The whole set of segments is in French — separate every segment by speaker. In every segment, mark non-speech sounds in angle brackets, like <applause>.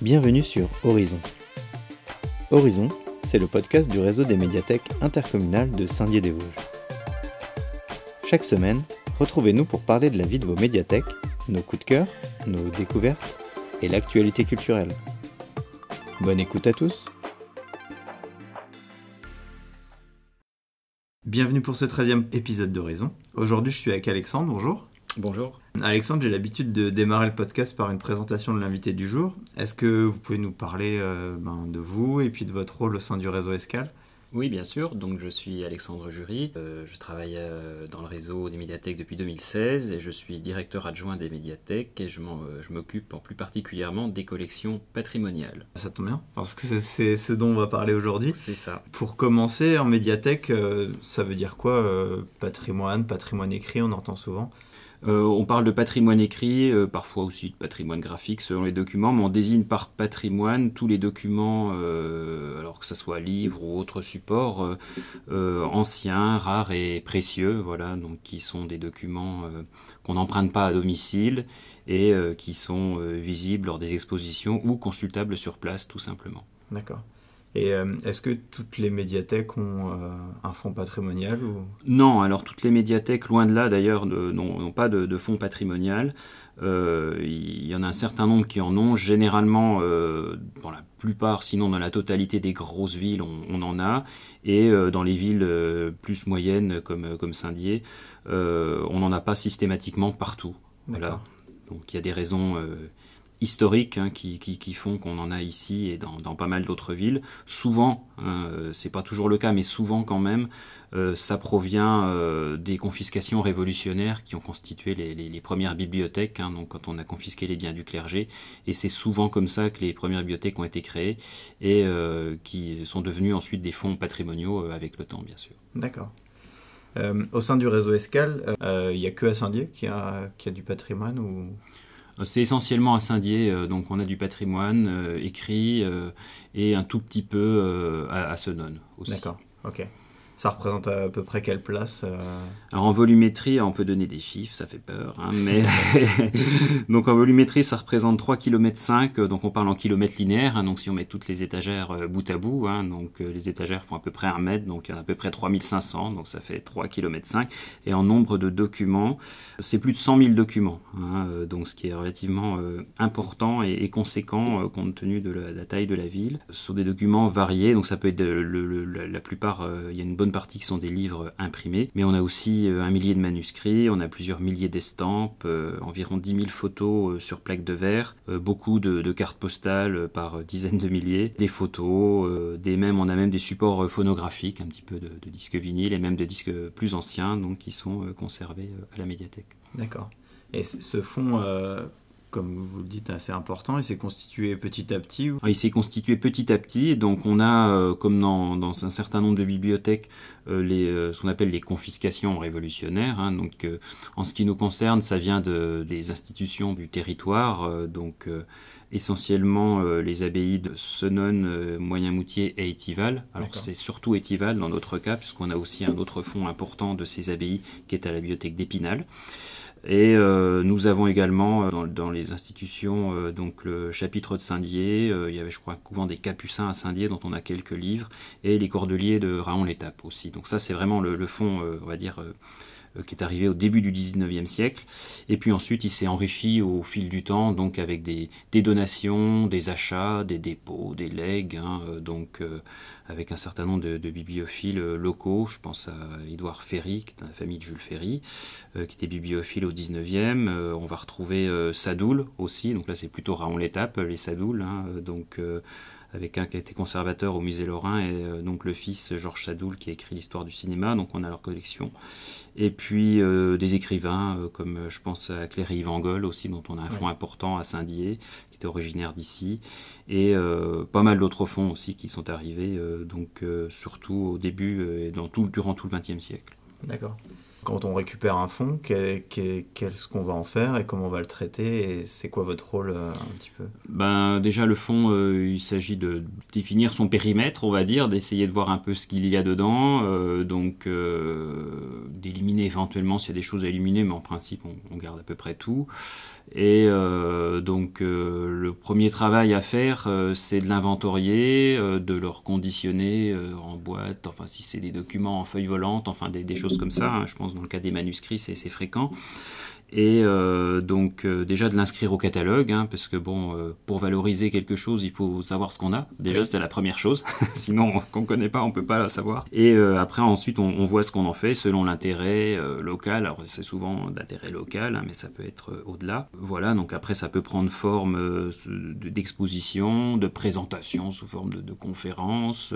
Speaker 1: Bienvenue sur Horizon. Horizon, c'est le podcast du réseau des médiathèques intercommunales de Saint-Dié-des-Vosges. Chaque semaine, retrouvez-nous pour parler de la vie de vos médiathèques, nos coups de cœur, nos découvertes et l'actualité culturelle. Bonne écoute à tous Bienvenue pour ce 13e épisode d'Horizon. Aujourd'hui, je suis avec Alexandre, bonjour.
Speaker 2: Bonjour.
Speaker 1: Alexandre, j'ai l'habitude de démarrer le podcast par une présentation de l'invité du jour. Est-ce que vous pouvez nous parler euh, ben, de vous et puis de votre rôle au sein du réseau Escale
Speaker 2: Oui, bien sûr. Donc, je suis Alexandre Jury. Euh, je travaille euh, dans le réseau des médiathèques depuis 2016 et je suis directeur adjoint des médiathèques et je m'occupe en plus particulièrement des collections patrimoniales.
Speaker 1: Ça tombe bien parce que c'est ce dont on va parler aujourd'hui.
Speaker 2: C'est ça.
Speaker 1: Pour commencer, en médiathèque, ça veut dire quoi Patrimoine, patrimoine écrit, on entend souvent.
Speaker 2: Euh, on parle de patrimoine écrit, euh, parfois aussi de patrimoine graphique selon les documents, mais on désigne par patrimoine tous les documents, euh, alors que ce soit livres ou autres supports, anciens, rares et précieux, voilà, donc qui sont des documents qu'on n'emprunte pas à domicile et qui sont visibles lors des expositions ou consultables sur place tout simplement.
Speaker 1: D'accord. Et euh, est-ce que toutes les médiathèques ont euh, un fonds patrimonial ou...
Speaker 2: Non, alors toutes les médiathèques, loin de là d'ailleurs, n'ont pas de, fonds patrimonial. Euh, il y en a un certain nombre qui en ont. Généralement, dans la plupart, sinon dans la totalité des grosses villes, on, en a. Et dans les villes plus moyennes comme, comme Saint-Dié, on n'en a pas systématiquement partout. Voilà. Donc il y a des raisons historiques hein, qui, qui, font qu'on en a ici et dans, dans pas mal d'autres villes. Souvent, euh, c'est pas toujours le cas, mais souvent quand même, euh, ça provient euh, des confiscations révolutionnaires qui ont constitué les, les, premières bibliothèques, hein, donc quand on a confisqué les biens du clergé. Et c'est souvent comme ça que les premières bibliothèques ont été créées et qui sont devenues ensuite des fonds patrimoniaux avec le temps, bien sûr.
Speaker 1: D'accord. au sein du réseau Escale, il n'y a que à Saint-Dié qui a, qui a du patrimoine
Speaker 2: euh, c'est essentiellement à Saint-Dié, euh, donc on a du patrimoine euh, écrit et un tout petit peu à, à Senon aussi.
Speaker 1: D'accord, ok. Ça représente à peu près quelle place euh
Speaker 2: Alors en volumétrie, on peut donner des chiffres, ça fait peur. Hein, <laughs> donc en volumétrie, ça représente 3 km 5, donc on parle en kilomètres linéaires. Hein, donc si on met toutes les étagères euh, bout à bout, hein, donc euh, les étagères font à peu près 1 mètre, donc à peu près 3500, donc ça fait 3 km 5. Et en nombre de documents, c'est plus de 100 000 documents, donc ce qui est relativement important et, conséquent compte tenu de la, taille de la ville. Ce sont des documents variés, donc ça peut être la plupart, il y a une bonne partie qui sont des livres imprimés, mais on a aussi euh, un millier de manuscrits, on a plusieurs milliers d'estampes, euh, environ 10 000 photos euh, sur plaques de verre, beaucoup de, cartes postales par dizaines de milliers, des photos, des mêmes, on a même des supports phonographiques, un petit peu de, disques vinyles et même de disques plus anciens, donc qui sont conservés à la médiathèque.
Speaker 1: D'accord. Et ce fonds comme vous le dites, assez important. Il s'est constitué petit à petit
Speaker 2: Il s'est constitué petit à petit. Donc on a, euh, comme dans, dans, un certain nombre de bibliothèques, euh, les, euh, ce qu'on appelle les confiscations révolutionnaires. Hein. Donc en ce qui nous concerne, ça vient de, des institutions du territoire. donc essentiellement les abbayes de Senon, Moyen-Moutier et Étival. Alors c'est surtout Étival dans notre cas, puisqu'on a aussi un autre fonds important de ces abbayes qui est à la bibliothèque d'Épinal. Et euh, nous avons également euh, dans, les institutions euh, donc le chapitre de Saint-Dié, il y avait je crois un couvent des Capucins à Saint-Dié dont on a quelques livres, et les Cordeliers de Raon l'Étape aussi. Donc ça c'est vraiment le, fond, on va dire qui est arrivé au début du 19e siècle. Et puis ensuite, il s'est enrichi au fil du temps, donc avec des, donations, des achats, des dépôts, des legs, hein, euh, donc euh, avec un certain nombre de, bibliophiles locaux. Je pense à Édouard Ferry, qui est dans la famille de Jules Ferry, qui était bibliophile au 19e. on va retrouver Sadoul aussi, donc là c'est plutôt Raon l'étape, les Sadoul, hein, donc avec un qui a été conservateur au musée Lorrain et euh, donc le fils Georges Sadoul qui a écrit l'histoire du cinéma, donc on a leur collection. Et puis euh, des écrivains euh, comme je pense à Cléry Vangol aussi, dont on a un fonds important à Saint-Dié, qui était originaire d'ici, et pas mal d'autres fonds aussi qui sont arrivés, donc surtout au début et dans tout, durant tout le XXe siècle.
Speaker 1: D'accord. Quand on récupère un fonds, qu'est-ce qu'on va en faire et comment on va le traiter et c'est quoi votre rôle euh, un petit peu?
Speaker 2: Ben, Déjà, le fonds, euh, il s'agit de définir son périmètre, on va dire, d'essayer de voir un peu ce qu'il y a dedans, euh, donc d'éliminer éventuellement s'il y a des choses à éliminer, mais en principe, on, garde à peu près tout. Et donc, le premier travail à faire, c'est de l'inventorier, de le reconditionner en boîte, enfin, si c'est des documents en feuille volante, enfin, des, choses comme ça, hein, je pense dans le cas des manuscrits, c'est fréquent et euh, donc euh, déjà de l'inscrire au catalogue, hein, parce que bon, euh, pour valoriser quelque chose, il faut savoir ce qu'on a. Déjà, c'est la première chose. <laughs> Sinon, qu'on connaît pas, on peut pas la savoir. Et après, ensuite, on, voit ce qu'on en fait selon l'intérêt local. Alors, c'est souvent d'intérêt local, hein, mais ça peut être au-delà. Voilà. Donc après, ça peut prendre forme d'exposition, de présentation sous forme de, de conférence,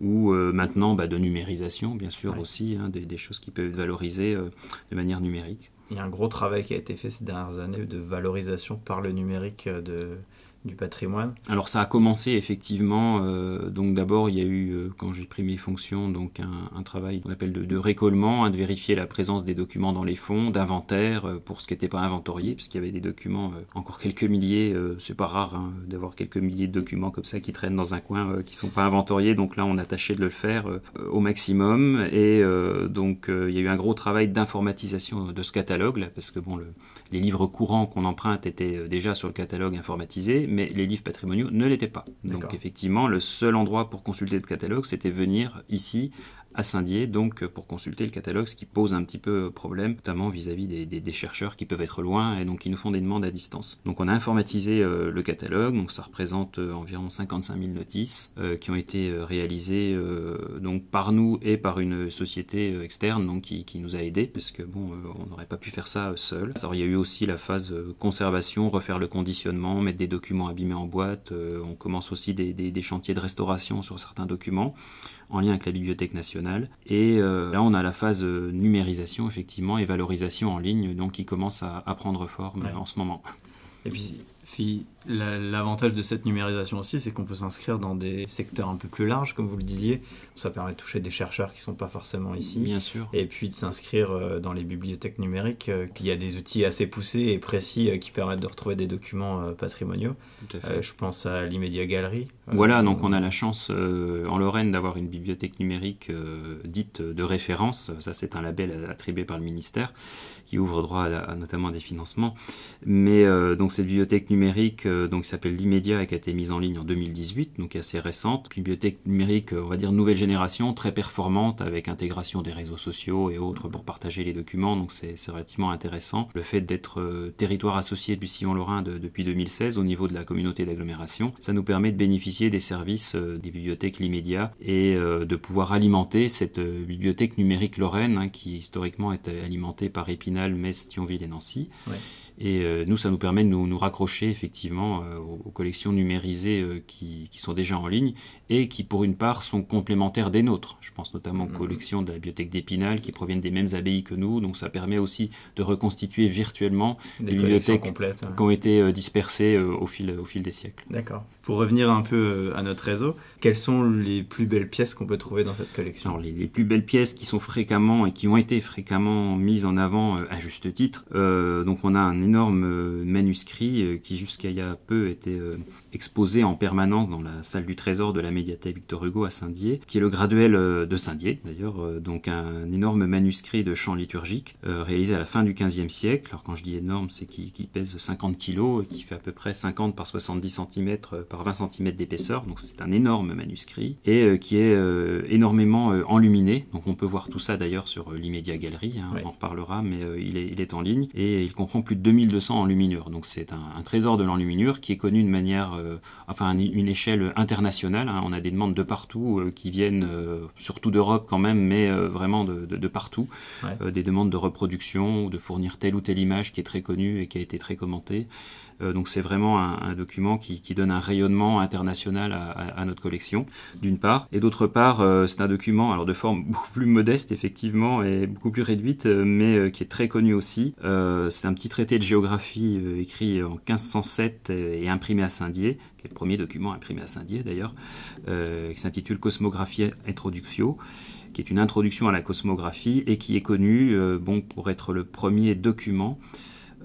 Speaker 2: ou maintenant bah, de numérisation, bien sûr aussi, hein, des, des, choses qui peuvent être valorisées de manière numérique
Speaker 1: il y a un gros travail qui a été fait ces dernières années de valorisation par le numérique de, du patrimoine.
Speaker 2: Alors ça a commencé effectivement, euh, donc d'abord il y a eu, euh, quand j'ai pris mes fonctions, donc un, travail qu'on appelle de, récollement, hein, de vérifier la présence des documents dans les fonds, d'inventaire euh, pour ce qui n'était pas inventorié, puisqu'il y avait des documents, encore quelques milliers, c'est pas rare hein, d'avoir quelques milliers de documents comme ça qui traînent dans un coin qui sont pas inventoriés, donc là on a tâché de le faire au maximum, et donc il y a eu un gros travail d'informatisation de ce catalogue, là, parce que bon, le, les livres courants qu'on emprunte étaient déjà sur le catalogue informatisé, mais les livres patrimoniaux ne l'étaient pas. Donc effectivement, le seul endroit pour consulter le catalogue, c'était venir ici à Saint-Dié, donc pour consulter le catalogue, ce qui pose un petit peu problème, notamment vis-à-vis des, chercheurs qui peuvent être loin et donc qui nous font des demandes à distance. Donc on a informatisé euh, le catalogue, donc ça représente euh, environ 55 000 notices euh, qui ont été réalisées donc par nous et par une société externe donc qui, nous a aidés parce que bon on n'aurait pas pu faire ça seul. Il y a eu aussi la phase conservation, refaire le conditionnement, mettre des documents abîmés en boîte. on commence aussi des chantiers de restauration sur certains documents en lien avec la Bibliothèque nationale. Et euh, là, on a la phase euh, numérisation, effectivement, et valorisation en ligne, donc qui commence à, prendre forme en ce moment.
Speaker 1: Et puis, l'avantage de cette numérisation aussi, c'est qu'on peut s'inscrire dans des secteurs un peu plus larges, comme vous le disiez. Ça permet de toucher des chercheurs qui ne sont pas forcément ici.
Speaker 2: Bien sûr.
Speaker 1: Et puis de s'inscrire euh, dans les bibliothèques numériques. Euh, Il y a des outils assez poussés et précis euh, qui permettent de retrouver des documents patrimoniaux. Tout à fait. je pense à l'Immédiat Galerie.
Speaker 2: Voilà, donc on a la chance en Lorraine d'avoir une bibliothèque numérique dite de référence. Ça, c'est un label attribué par le ministère qui ouvre droit à, notamment à des financements. Mais donc cette bibliothèque numérique, donc s'appelle l'Immédiat et qui a été mise en ligne en 2018, donc assez récente. Bibliothèque numérique, on va dire nouvelle génération, très performante avec intégration des réseaux sociaux et autres pour partager les documents, donc c'est relativement intéressant. Le fait d'être euh, territoire associé du Sillon Lorrain depuis 2016 au niveau de la communauté d'agglomération, ça nous permet de bénéficier des services euh, des bibliothèques l'immédiat et euh, de pouvoir alimenter cette bibliothèque numérique lorraine hein, qui historiquement est alimentée par Épinal, Metz, Thionville et Nancy. Et nous, ça nous permet de nous, nous raccrocher effectivement aux, collections numérisées qui, qui, sont déjà en ligne et qui, pour une part, sont complémentaires des nôtres. Je pense notamment aux mhm. collections de la bibliothèque d'Épinal qui proviennent des mêmes abbayes que nous, donc ça permet aussi de reconstituer virtuellement des, bibliothèques qui ont été euh, dispersées euh, au fil, au fil des siècles.
Speaker 1: D'accord. Pour revenir un peu euh, à notre réseau, quelles sont les plus belles pièces qu'on peut trouver dans cette collection?
Speaker 2: Alors, les, plus belles pièces qui sont fréquemment et qui ont été fréquemment mises en avant à juste titre. donc on a un énorme manuscrit qui jusqu'à il y a peu était exposé en permanence dans la salle du trésor de la médiathèque Victor Hugo à Saint-Dié, qui est le graduel euh, de Saint-Dié d'ailleurs, euh, donc un énorme manuscrit de chant liturgique euh, réalisé à la fin du XVe siècle. Alors quand je dis énorme, c'est qu'il pèse 50 kg et qui fait à peu près 50 par 70 cm par 20 cm d'épaisseur, donc c'est un énorme manuscrit et qui est énormément enluminé. Donc on peut voir tout ça d'ailleurs sur l'immédiat galerie, hein, on en reparlera, mais il, est, il, est, en ligne et il comprend plus de 2200 enluminures. Donc c'est un, un, trésor de l'enluminure qui est connu de manière enfin une échelle internationale. Hein. On a des demandes de partout euh, qui viennent euh, surtout d'Europe quand même, mais vraiment de, partout. des demandes de reproduction ou de fournir telle ou telle image qui est très connue et qui a été très commentée. donc c'est vraiment un, document qui, donne un rayonnement international à, notre collection, d'une part. Et d'autre part, c'est un document alors de forme <laughs> beaucoup plus modeste effectivement et beaucoup plus réduite, mais qui est très connu aussi. c'est un petit traité de géographie écrit en 1507 et imprimé à Saint-Dié qui est le premier document imprimé à Saint-Dié d'ailleurs, euh, qui s'intitule Cosmographie Introductio qui est une introduction à la cosmographie et qui est connu bon, pour être le premier document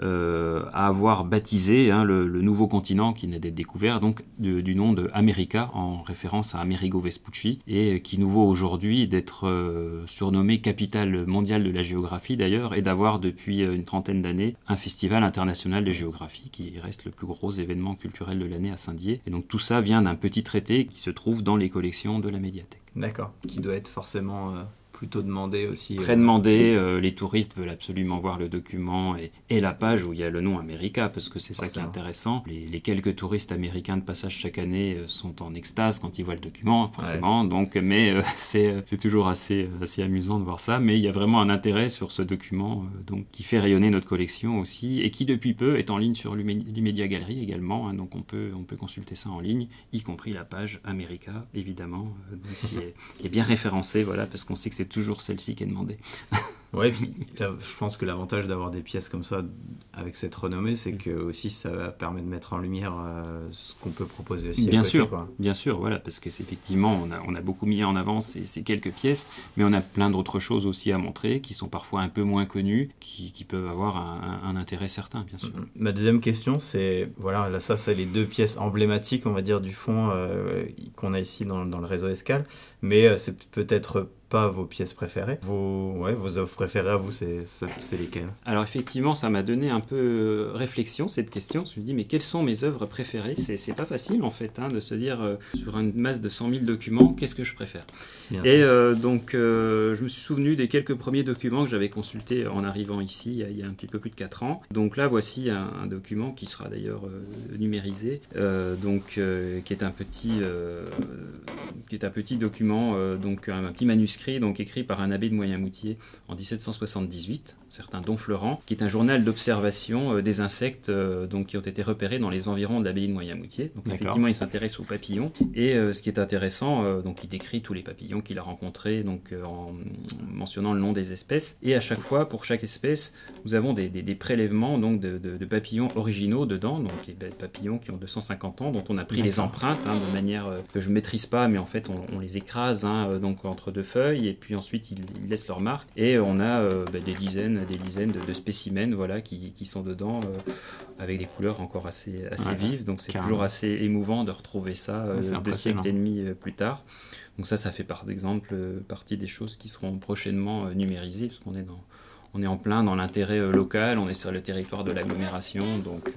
Speaker 2: euh, à avoir baptisé hein, le, nouveau continent qui n'est d'être découvert donc du nom de America en référence à Amerigo Vespucci et qui nous vaut aujourd'hui d'être euh, surnommé capitale mondiale de la géographie d'ailleurs et d'avoir depuis une trentaine d'années un festival international de géographie qui reste le plus gros événement culturel de l'année à Saint-Dié et donc tout ça vient d'un petit traité qui se trouve dans les collections de la médiathèque.
Speaker 1: D'accord, qui doit être forcément euh, plutôt demandé aussi.
Speaker 2: Très demandé. Euh, euh, les touristes veulent absolument voir le document et, et, la page où il y a le nom America, parce que c'est ça qui est intéressant. Les, quelques touristes américains de passage chaque année euh, sont en extase quand ils voient le document, forcément. Donc, mais <laughs> c'est toujours assez, assez amusant de voir ça. Mais il y a vraiment un intérêt sur ce document donc, qui fait rayonner notre collection aussi et qui depuis peu est en ligne sur l'Immédiat Galerie également. Hein. donc on peut, on peut consulter ça en ligne, y compris la page America, évidemment, qui, est, qui, est, bien référencée, voilà, parce qu'on sait que c'est toujours celle-ci qui est demandée.
Speaker 1: Ouais, puis je pense que l'avantage d'avoir des pièces comme ça avec cette renommée, c'est mm. que aussi ça permet de mettre en lumière euh, ce qu'on peut proposer aussi.
Speaker 2: Bien sûr, bien sûr, voilà, parce que effectivement, on a, on a beaucoup mis en avant ces, ces, quelques pièces, mais on a plein d'autres choses aussi à montrer qui sont parfois un peu moins connues, qui, qui peuvent avoir un, intérêt certain, bien sûr.
Speaker 1: Ma deuxième question, c'est voilà, là ça, c'est les deux pièces emblématiques, on va dire, du fond euh, qu'on a ici dans, dans, le réseau Escale, mais euh, c'est peut-être pas vos pièces préférées. Vos, ouais, vos œuvres préférées à vous, c'est lesquelles?
Speaker 2: Alors effectivement, ça m'a donné un peu euh, réflexion cette question. Je me suis dit, mais quelles sont mes œuvres préférées? C'est pas facile en fait hein, de se dire euh, sur une masse de 100 000 documents, qu'est-ce que je préfère? Et euh, donc, je me suis souvenu des quelques premiers documents que j'avais consultés en arrivant ici il y, a, un petit peu plus de 4 ans. Donc là, voici un, document qui sera d'ailleurs numérisé, donc qui est un petit, qui est un petit document, donc un petit manuscrit donc écrit par un abbé de Moyenmoutier en 1778, certain Don Florent, qui est un journal d'observation euh, des insectes euh, donc, qui ont été repérés dans les environs de l'abbaye de Moyenmoutier. Donc effectivement, il s'intéresse aux papillons. Et euh, ce qui est intéressant, donc il décrit tous les papillons qu'il a rencontrés, donc en mentionnant le nom des espèces. Et à chaque fois, pour chaque espèce, nous avons des, prélèvements donc de, papillons originaux dedans, donc les papillons qui ont 250 ans, dont on a pris les empreintes hein, de manière que je ne maîtrise pas, mais en fait on, les écrase hein, donc entre deux feuilles et puis ensuite ils, laissent leur marque. Et on a euh, bah, des dizaines, des dizaines de, spécimens voilà, qui, qui sont dedans euh, avec des couleurs encore assez, assez vives. Donc c'est toujours assez émouvant de retrouver ça euh, deux siècles et demi plus tard. Donc ça, ça fait par exemple partie des choses qui seront prochainement numérisées, parce qu'on est dans on est en plein dans l'intérêt local, on est sur le territoire de l'agglomération, donc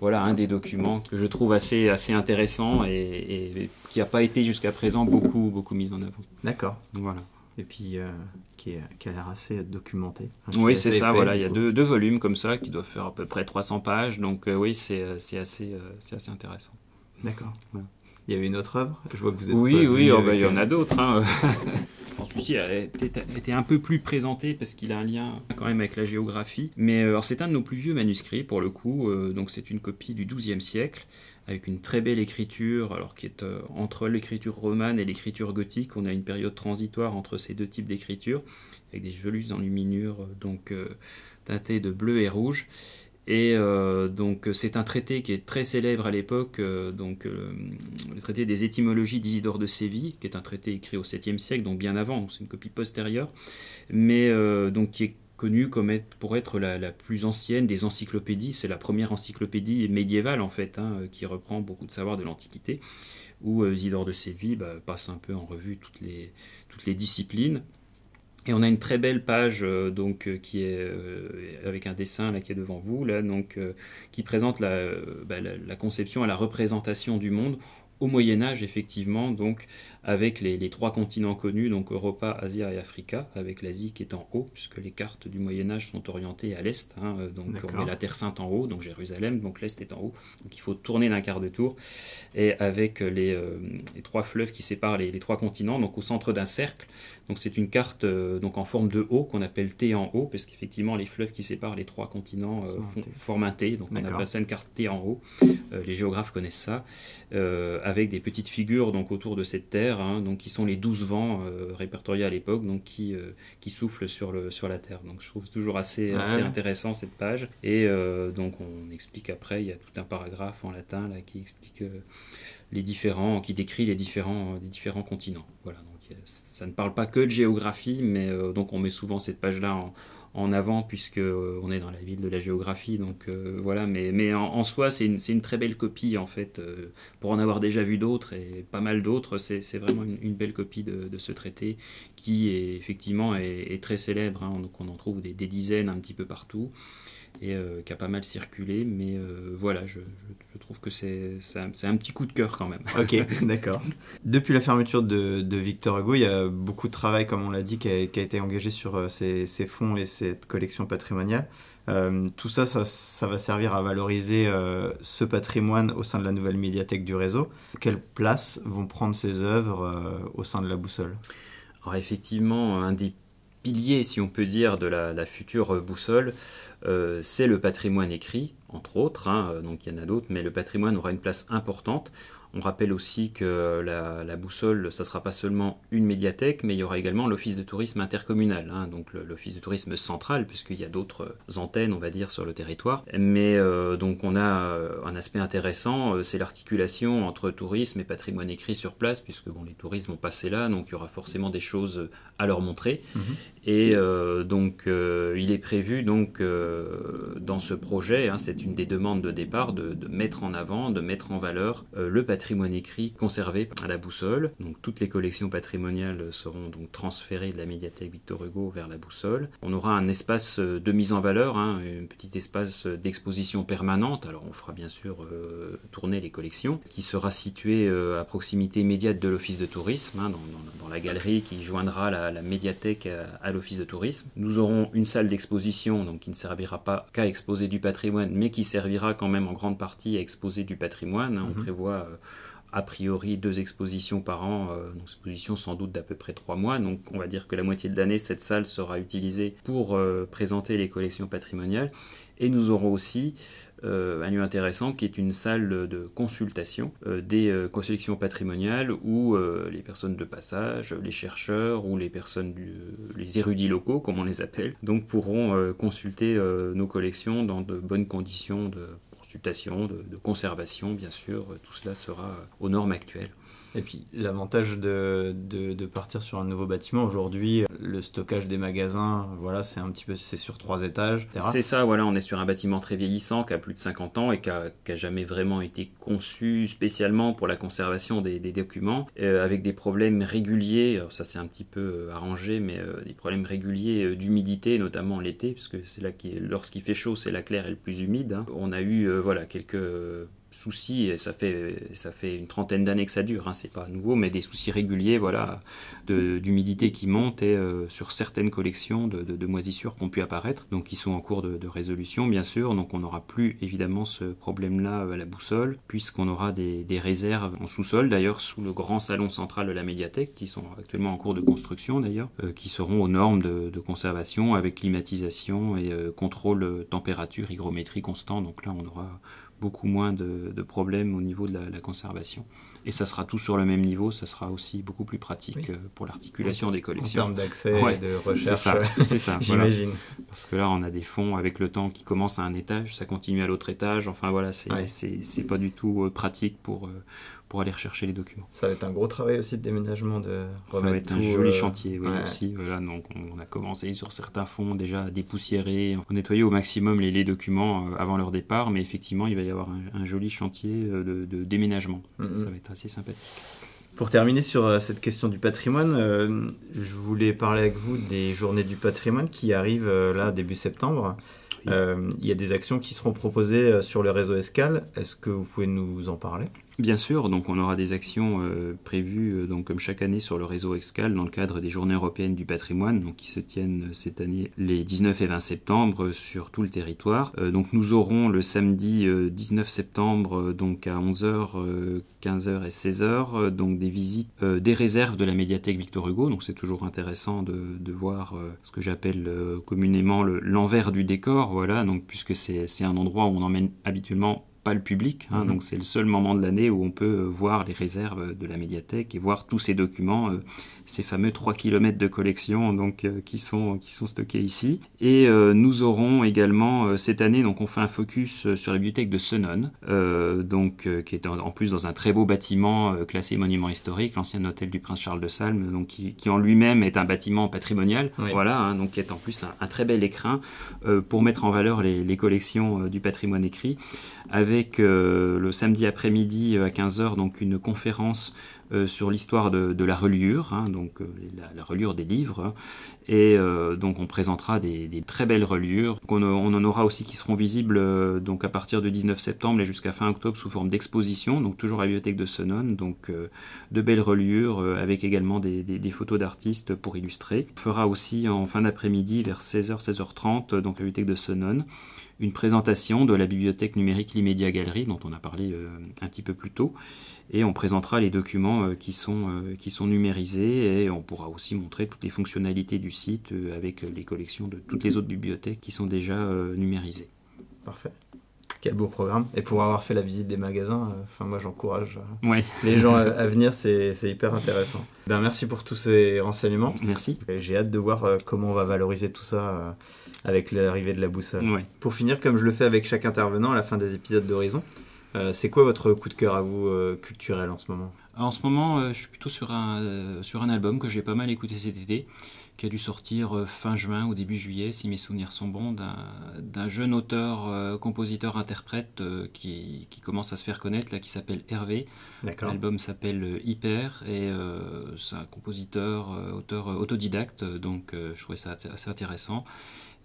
Speaker 2: voilà un des documents que je trouve assez, assez intéressant et, qui n'a pas été jusqu'à présent beaucoup, beaucoup mis en avant.
Speaker 1: D'accord. Voilà. Et puis euh, qui, qui, a l'air assez documenté.
Speaker 2: oui, c'est ça, voilà. Il y a deux, deux, volumes comme ça qui doivent faire à peu près 300 pages. Donc euh, oui, c'est assez, euh, c'est assez intéressant.
Speaker 1: D'accord. Il y avait une autre œuvre? Je vois que vous êtes.
Speaker 2: Oui, oui, oh, bah, il y en a d'autres. Hein. <laughs> celui-ci a été un peu plus présenté parce qu'il a un lien quand même avec la géographie. Mais euh, c'est un de nos plus vieux manuscrits pour le coup. Euh, donc c'est une copie du XIIe siècle avec une très belle écriture, alors qui est euh, entre l'écriture romane et l'écriture gothique. On a une période transitoire entre ces deux types d'écriture, avec des jolies enluminures donc teintées de bleu et rouge. Et euh, donc c'est un traité qui est très célèbre à l'époque, euh, donc euh, le traité des étymologies d'Isidore de Séville, qui est un traité écrit au 7e siècle, donc bien avant, c'est une copie postérieure, mais donc qui est connu comme pour être la, plus ancienne des encyclopédies. C'est la première encyclopédie médiévale en fait, hein, qui reprend beaucoup de savoirs de l'Antiquité, où Isidore de Séville bah, passe un peu en revue toutes les, toutes les disciplines. Et on a une très belle page euh, donc euh, qui est euh, avec un dessin là qui est devant vous là donc qui présente bah, la, la, conception et la représentation du monde au Moyen Âge, effectivement, donc avec les, trois continents connus, donc Europa, Asie et Africa, avec l'Asie qui est en haut, puisque les cartes du Moyen Âge sont orientées à l'est, hein, donc on met la Terre Sainte en haut, donc Jérusalem, donc l'est est en haut, donc il faut tourner d'un quart de tour, et avec les, euh, trois fleuves qui séparent les, trois continents, donc au centre d'un cercle, donc c'est une carte euh, donc en forme de haut qu'on appelle T en haut, parce qu'effectivement les fleuves qui séparent les trois continents euh, forment un T, donc on appelle ça une carte T en haut, les géographes connaissent ça avec des petites figures donc autour de cette terre, hein, donc qui sont les douze vents répertoriés à l'époque, donc qui, qui soufflent sur, le, sur la terre. Donc je trouve toujours assez, assez intéressant cette page. Et donc on explique après, il y a tout un paragraphe en latin là, qui explique les différents, qui décrit les différents, les différents continents. Voilà, donc ça ne parle pas que de géographie, mais donc on met souvent cette page-là en, en avant puisque euh, on est dans la ville de la géographie donc euh, voilà mais, en, soi c'est une, très belle copie en fait euh, pour en avoir déjà vu d'autres et pas mal d'autres c'est vraiment une, belle copie de, ce traité qui est effectivement est, très célèbre hein. on en trouve des, dizaines un petit peu partout et euh, qui a pas mal circulé. Mais euh, voilà, je, trouve que c'est un, un, petit coup de cœur quand même. <laughs>
Speaker 1: Ok, d'accord. Depuis la fermeture de, de, Victor Hugo, il y a beaucoup de travail, comme on l'a dit, qui a, qui a, été engagé sur euh, ces, ces, fonds et cette collection patrimoniale. tout ça, ça, va servir à valoriser ce patrimoine au sein de la nouvelle médiathèque du réseau. Quelle place vont prendre ces œuvres au sein de la boussole?
Speaker 2: Alors effectivement, un des si on peut dire, de la, la future boussole, euh, c'est le patrimoine écrit, entre autres, hein, euh, donc il y en a d'autres, mais le patrimoine aura une place importante. On rappelle aussi que la, boussole, ça ne sera pas seulement une médiathèque, mais il y aura également l'office de tourisme intercommunal, hein, donc l'office de tourisme central, puisqu'il y a d'autres antennes, on va dire, sur le territoire. Mais euh, donc on a un aspect intéressant, c'est l'articulation entre tourisme et patrimoine écrit sur place, puisque bon, les touristes vont passer là, donc il y aura forcément des choses à leur montrer. Mhm. Et euh, donc, euh, il est prévu donc euh, dans ce projet, hein, c'est une des demandes de départ, de, mettre en avant, de mettre en valeur le patrimoine écrit conservé à la boussole. Donc, toutes les collections patrimoniales seront donc transférées de la médiathèque Victor Hugo vers la boussole. On aura un espace de mise en valeur, hein, un petit espace d'exposition permanente. Alors, on fera bien sûr tourner les collections, qui sera situé à proximité immédiate de l'office de tourisme, hein, dans, la galerie qui joindra la, médiathèque à, l'office de tourisme. Nous aurons une salle d'exposition donc qui ne servira pas qu'à exposer du patrimoine, mais qui servira quand même en grande partie à exposer du patrimoine. On mhm. prévoit euh, a priori deux expositions par an, euh, une exposition sans doute d'à peu près trois mois. Donc on va dire que la moitié de l'année, cette salle sera utilisée pour euh, présenter les collections patrimoniales. Et nous aurons aussi euh, un lieu intéressant qui est une salle de consultation des collections patrimoniales où les personnes de passage, les chercheurs ou les personnes, les érudits locaux comme on les appelle, donc pourront consulter nos collections dans de bonnes conditions de consultation, de, de conservation bien sûr. Tout cela sera aux normes actuelles.
Speaker 1: Et puis l'avantage de, partir sur un nouveau bâtiment aujourd'hui, le stockage des magasins, voilà, c'est un petit peu c'est sur trois étages.
Speaker 2: C'est ça, voilà, on est sur un bâtiment très vieillissant qui a plus de 50 ans et qui a, jamais vraiment été conçu spécialement pour la conservation des, documents, euh, avec des problèmes réguliers. ça c'est un petit peu euh, arrangé, mais euh, des problèmes réguliers d'humidité, notamment l'été, puisque c'est là qui, lorsqu'il fait chaud, c'est la claire est le plus humide. Hein. On a eu voilà quelques soucis, et ça fait, ça fait une trentaine d'années que ça dure, hein, c'est pas nouveau, mais des soucis réguliers voilà, d'humidité qui monte et euh, sur certaines collections de, moisissures qui ont pu apparaître, donc qui sont en cours de, résolution bien sûr, donc on n'aura plus évidemment ce problème-là à la boussole, puisqu'on aura des, réserves en sous-sol d'ailleurs sous le grand salon central de la médiathèque, qui sont actuellement en cours de construction d'ailleurs, euh, qui seront aux normes de, conservation avec climatisation et euh, contrôle température, hygrométrie constant, donc là on aura beaucoup moins de, problèmes au niveau de la, conservation. Et ça sera tout sur le même niveau, ça sera aussi beaucoup plus pratique euh, pour l'articulation des collections.
Speaker 1: En termes d'accès et de recherche.
Speaker 2: C'est ça, <laughs> j'imagine. Parce que là, on a des fonds avec le temps qui commencent à un étage, ça continue à l'autre étage. Enfin voilà, c'est pas du tout euh, pratique pour, euh, pour aller rechercher les documents.
Speaker 1: Ça va être un gros travail aussi de déménagement, de
Speaker 2: Ça va être un joli euh, chantier oui, aussi. Voilà, donc on, a commencé sur certains fonds déjà à dépoussiérer, à nettoyer au maximum les, les, documents euh, avant leur départ, mais effectivement il va y avoir un, joli chantier euh, de, déménagement. Ça va être assez sympathique.
Speaker 1: Pour terminer sur cette question du patrimoine, je voulais parler avec vous des journées du patrimoine qui arrivent là début septembre. il y a des actions qui seront proposées sur le réseau Escal. Est-ce que vous pouvez nous en parler?
Speaker 2: Bien sûr, donc on aura des actions euh, prévues euh, donc comme chaque année sur le réseau Excal dans le cadre des Journées européennes du patrimoine, donc qui se tiennent euh, cette année les 19 et 20 septembre sur tout le territoire. donc nous aurons le samedi 19 septembre donc à 11h, 15h et 16h donc des visites des réserves de la médiathèque Victor Hugo. Donc c'est toujours intéressant de, voir ce que j'appelle communément l'envers du décor, voilà. Donc puisque c'est un endroit où on emmène habituellement pas le public. Hein, mhm. Donc c'est le seul moment de l'année où on peut voir les réserves de la médiathèque et voir tous ces documents, ces fameux 3 km de collection donc, qui, sont, qui sont stockés ici. Et nous aurons également cette année, donc on fait un focus sur la bibliothèque de Senon, donc, qui est en, plus dans un très beau bâtiment classé monument historique, l'ancien hôtel du prince Charles de Salm, donc, qui, en lui-même est un bâtiment patrimonial, voilà, hein, donc qui est en plus un, très bel écrin pour mettre en valeur les, collections du patrimoine écrit, avec le samedi après-midi à 15h donc une conférence euh, sur l'histoire de, la reliure, hein, donc euh, la, reliure des livres. Et euh, donc on présentera des, très belles reliures. On, en aura aussi qui seront visibles donc à partir du 19 septembre et jusqu'à fin octobre sous forme d'exposition, donc toujours à la bibliothèque de Senon. Donc de belles reliures avec également des, photos d'artistes pour illustrer. On fera aussi en fin d'après-midi vers 16h, 16h30, donc à la bibliothèque de Senon, une présentation de la bibliothèque numérique L'Immédia Galerie, dont on a parlé un petit peu plus tôt et on présentera les documents euh, qui, sont, euh, qui sont numérisés et on pourra aussi montrer toutes les fonctionnalités du site euh, avec les collections de toutes les autres bibliothèques qui sont déjà numérisées.
Speaker 1: Parfait. Quel beau programme. Et pour avoir fait la visite des magasins, enfin moi j'encourage
Speaker 2: ouais.
Speaker 1: les gens à, venir, c'est hyper intéressant. Ben, merci pour tous ces renseignements.
Speaker 2: Merci.
Speaker 1: J'ai hâte de voir comment on va valoriser tout ça avec l'arrivée de la boussole. Pour finir, comme je le fais avec chaque intervenant à la fin des épisodes d'Horizon, euh, c'est quoi votre coup de cœur à vous euh, culturel en ce moment?
Speaker 2: En ce moment, euh, je suis plutôt sur un, sur un album que j'ai pas mal écouté cet été, qui a dû sortir fin juin ou début juillet, si mes souvenirs sont bons, d'un jeune auteur, compositeur, interprète qui, qui, commence à se faire connaître, là, qui s'appelle Hervé. L'album s'appelle Hyper et c'est un compositeur, auteur autodidacte, donc je trouvais ça assez intéressant.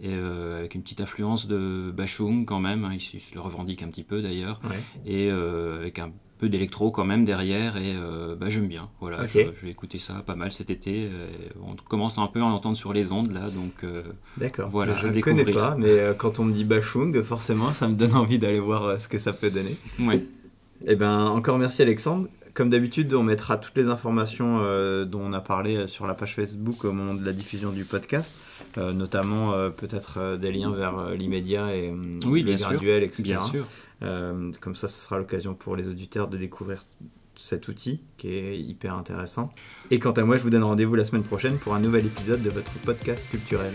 Speaker 2: Et euh, avec une petite influence de Bachung quand même, hein, il, se le revendique un petit peu d'ailleurs, et euh, avec un peu d'électro quand même derrière, et euh, bah, j'aime bien. Voilà, je, vais écouter ça pas mal cet été. on commence un peu à en entendre sur les ondes là, donc
Speaker 1: d'accord. Voilà, je ne connais pas, mais quand on me dit Bachung, forcément, ça me donne envie d'aller voir ce que ça peut donner.
Speaker 2: Ouais.
Speaker 1: Eh ben, encore merci Alexandre. Comme d'habitude, on mettra toutes les informations euh, dont on a parlé euh, sur la page Facebook au moment de la diffusion du podcast, euh, notamment peut-être des liens vers l'immédiat et
Speaker 2: oui,
Speaker 1: les
Speaker 2: graduels,
Speaker 1: etc.
Speaker 2: Bien sûr.
Speaker 1: comme ça, ce sera l'occasion pour les auditeurs de découvrir cet outil qui est hyper intéressant. Et quant à moi, je vous donne rendez-vous la semaine prochaine pour un nouvel épisode de votre podcast culturel.